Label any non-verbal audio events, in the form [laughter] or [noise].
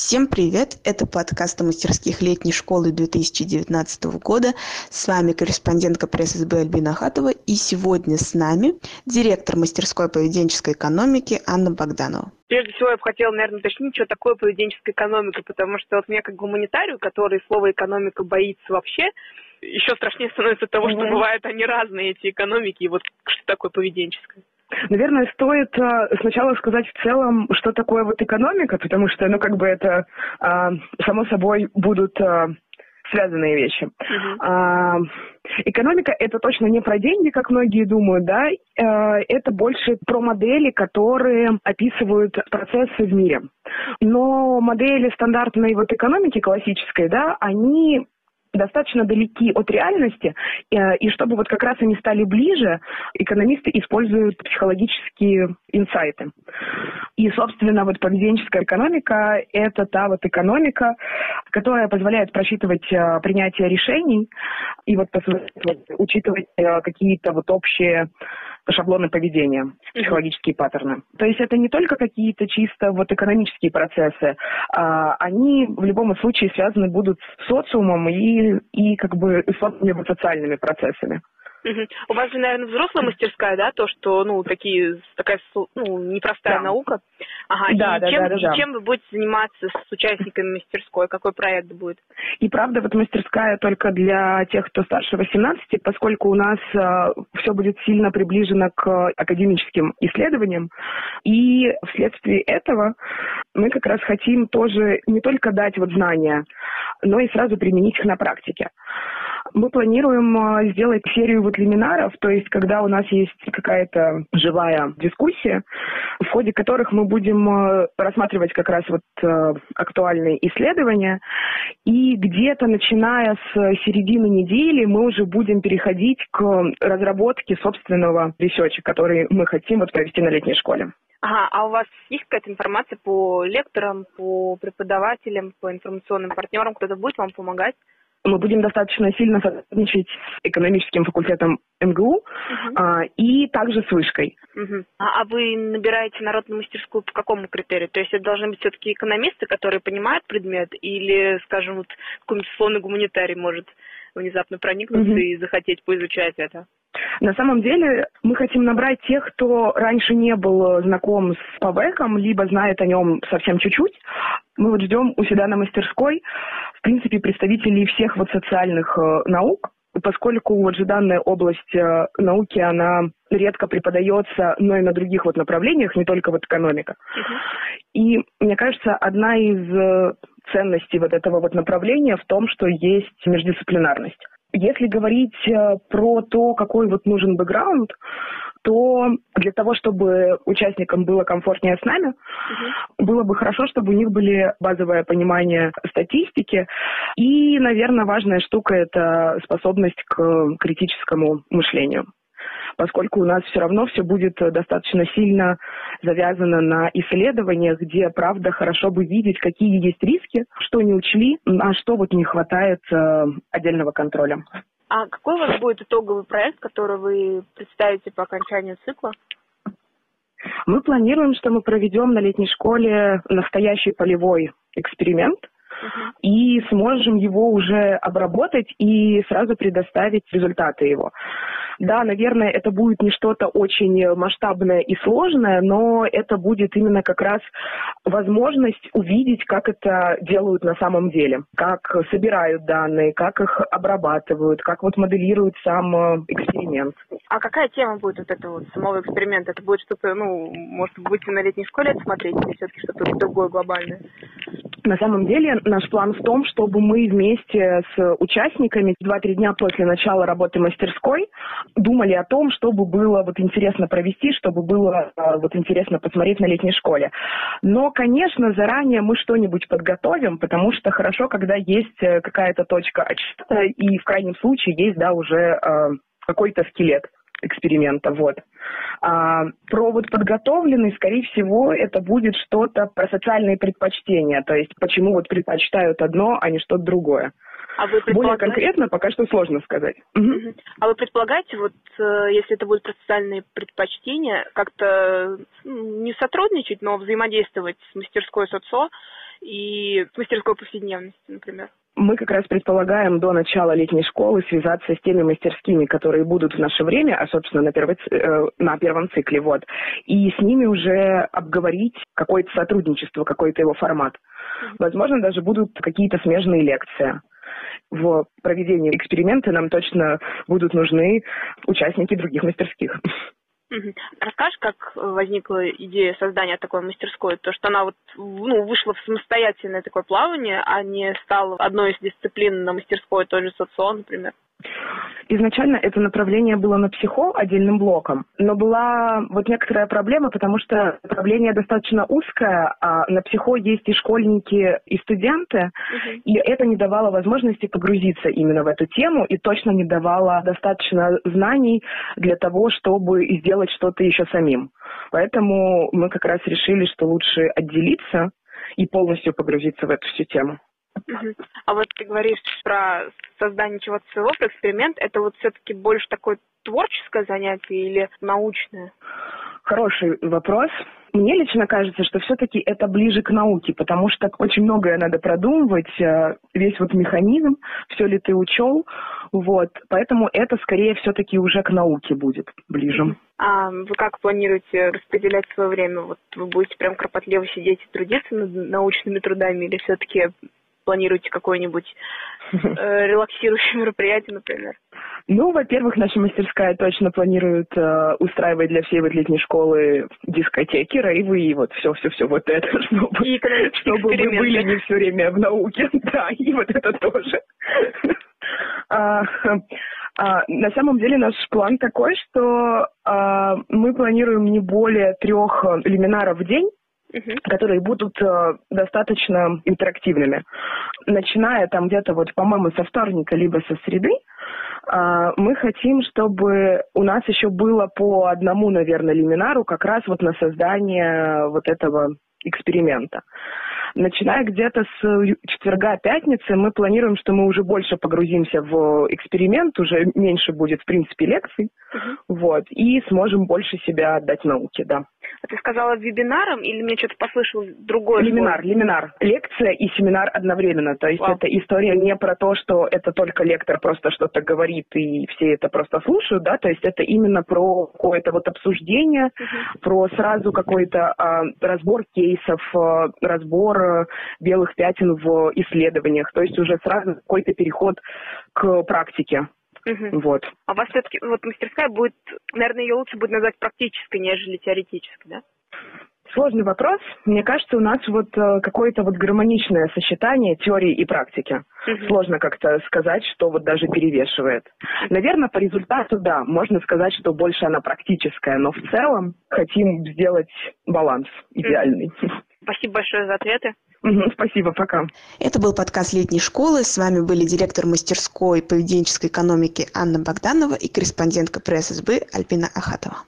Всем привет! Это подкаст о мастерских летней школы 2019 года. С вами корреспондентка пресс-СБ Альбина Хатова. И сегодня с нами директор мастерской поведенческой экономики Анна Богданова. Прежде всего, я бы хотела, наверное, уточнить, что такое поведенческая экономика, потому что вот мне как гуманитарию, который слово экономика боится вообще, еще страшнее становится того, mm-hmm. что бывают они разные, эти экономики, и вот что такое поведенческое. Наверное, стоит э, сначала сказать в целом, что такое вот экономика, потому что, ну, как бы это, э, само собой, будут э, связанные вещи. Uh-huh. А, экономика это точно не про деньги, как многие думают, да, э, это больше про модели, которые описывают процессы в мире. Но модели стандартной вот экономики классической, да, они достаточно далеки от реальности, э, и чтобы вот как раз они стали ближе, экономисты используют психологические инсайты. И, собственно, вот поведенческая экономика – это та вот экономика, которая позволяет просчитывать э, принятие решений и вот учитывать э, какие-то вот общие шаблоны поведения, психологические паттерны. То есть это не только какие-то чисто вот экономические процессы, а они в любом случае связаны будут с социумом и, и как бы с социальными процессами. Угу. У вас же, наверное, взрослая мастерская, да, то, что, ну, такие, такая, ну, непростая да. наука. Ага, да, и да, чем, да, да, да. чем вы будете заниматься с участниками мастерской? Какой проект будет? И правда, вот мастерская только для тех, кто старше 18, поскольку у нас э, все будет сильно приближено к академическим исследованиям. И вследствие этого мы как раз хотим тоже не только дать вот знания, но и сразу применить их на практике. Мы планируем а, сделать серию вот лиминаров, то есть когда у нас есть какая-то живая дискуссия, в ходе которых мы будем а, рассматривать как раз вот а, актуальные исследования, и где-то начиная с середины недели мы уже будем переходить к разработке собственного ресерча, который мы хотим вот провести на летней школе. Ага, а у вас есть какая-то информация по лекторам, по преподавателям, по информационным партнерам? Кто-то будет вам помогать? Мы будем достаточно сильно сотрудничать с экономическим факультетом МГУ uh-huh. а, и также с вышкой. Uh-huh. А, а вы набираете народную мастерскую по какому критерию? То есть это должны быть все-таки экономисты, которые понимают предмет, или, скажем, вот какой-нибудь условный гуманитарий может внезапно проникнуться uh-huh. и захотеть поизучать это? На самом деле мы хотим набрать тех, кто раньше не был знаком с Павеком, либо знает о нем совсем чуть-чуть. Мы вот ждем у себя на мастерской, в принципе, представителей всех вот социальных э, наук, поскольку вот же данная область э, науки, она редко преподается, но и на других вот направлениях, не только вот экономика. Uh-huh. И мне кажется, одна из э, ценностей вот этого вот направления в том, что есть междисциплинарность. Если говорить э, про то, какой вот нужен бэкграунд, то для того, чтобы участникам было комфортнее с нами, угу. было бы хорошо, чтобы у них были базовое понимание статистики. И, наверное, важная штука – это способность к критическому мышлению поскольку у нас все равно все будет э, достаточно сильно завязано на исследованиях, где, правда, хорошо бы видеть, какие есть риски, что не учли, а что вот не хватает э, отдельного контроля. А какой у вас будет итоговый проект, который вы представите по окончанию цикла? Мы планируем, что мы проведем на летней школе настоящий полевой эксперимент – uh-huh. и сможем его уже обработать и сразу предоставить результаты его. Да, наверное, это будет не что-то очень масштабное и сложное, но это будет именно как раз возможность увидеть, как это делают на самом деле, как собирают данные, как их обрабатывают, как вот моделируют сам э, эксперимент. А какая тема будет вот этого вот самого эксперимента? Это будет что-то, ну, может быть, на летней школе это смотреть, или все-таки что-то другое глобальное? На самом деле наш план в том, чтобы мы вместе с участниками 2-3 дня после начала работы мастерской думали о том, чтобы было вот интересно провести, чтобы было а, вот интересно посмотреть на летней школе. Но, конечно, заранее мы что-нибудь подготовим, потому что хорошо, когда есть э, какая-то точка отсчета, и в крайнем случае есть, да, уже э, какой-то скелет эксперимента, вот. А, про вот подготовленный, скорее всего, это будет что-то про социальные предпочтения, то есть почему вот предпочитают одно, а не что-то другое. А вы предполагаете... Более конкретно пока что сложно сказать. Угу. А вы предполагаете, вот э, если это будут социальные предпочтения, как-то не сотрудничать, но взаимодействовать с мастерской соцо и мастерской повседневности, например? Мы как раз предполагаем до начала летней школы связаться с теми мастерскими, которые будут в наше время, а, собственно, на, первой, э, на первом цикле, вот, и с ними уже обговорить какое-то сотрудничество, какой-то его формат. Возможно, даже будут какие-то смежные лекции. В проведении эксперимента нам точно будут нужны участники других мастерских. Угу. Расскажешь, как возникла идея создания такой мастерской? То, что она вот ну, вышла в самостоятельное такое плавание, а не стала одной из дисциплин на мастерской, той же социо, например? Изначально это направление было на психо отдельным блоком, но была вот некоторая проблема, потому что направление достаточно узкое, а на психо есть и школьники, и студенты, uh-huh. и это не давало возможности погрузиться именно в эту тему и точно не давало достаточно знаний для того, чтобы сделать что-то еще самим. Поэтому мы как раз решили, что лучше отделиться и полностью погрузиться в эту всю тему. А вот ты говоришь про создание чего-то своего, про эксперимент, это вот все-таки больше такое творческое занятие или научное? Хороший вопрос. Мне лично кажется, что все-таки это ближе к науке, потому что очень многое надо продумывать, э, весь вот механизм, все ли ты учел, вот. Поэтому это скорее все-таки уже к науке будет ближе. А вы как планируете распределять свое время? Вот вы будете прям кропотливо сидеть и трудиться над научными трудами или все-таки планируете какое-нибудь э, [laughs] релаксирующее мероприятие, например? Ну, во-первых, наша мастерская точно планирует э, устраивать для всей вот летней школы дискотеки, рейвы и вот все-все-все вот это, [laughs] чтобы, чтобы вы были не все время в науке. [laughs] Да, и вот это тоже. А, а, на самом деле наш план такой, что а, мы планируем не более трех лиминаров в день, uh-huh. которые будут э, достаточно интерактивными. Начиная там где-то вот, по-моему, со вторника либо со среды, э, мы хотим, чтобы у нас еще было по одному, наверное, лиминару как раз вот на создание вот этого эксперимента. Начиная где-то с четверга-пятницы мы планируем, что мы уже больше погрузимся в эксперимент, уже меньше будет, в принципе, лекций, uh-huh. вот, и сможем больше себя отдать науке, да. А ты сказала вебинаром или мне что-то послышалось другое? Лиминар, слово? лиминар. Лекция и семинар одновременно. То есть Вау. это история не про то, что это только лектор просто что-то говорит и все это просто слушают, да, то есть это именно про какое-то вот обсуждение, угу. про сразу какой-то а, разбор кейсов, а, разбор а, белых пятен в исследованиях, то есть уже сразу какой-то переход к практике. Угу. Вот. А у вас все-таки вот мастерская будет, наверное, ее лучше будет назвать практической, нежели теоретической, да? Сложный вопрос. Мне кажется, у нас вот э, какое-то вот гармоничное сочетание теории и практики. Угу. Сложно как-то сказать, что вот даже перевешивает. Наверное, по результату, да, можно сказать, что больше она практическая, но в целом хотим сделать баланс идеальный. Спасибо большое за ответы. Спасибо, пока. Это был подкаст летней школы. С вами были директор мастерской поведенческой экономики Анна Богданова и корреспондентка пресс СБ Альбина Ахатова.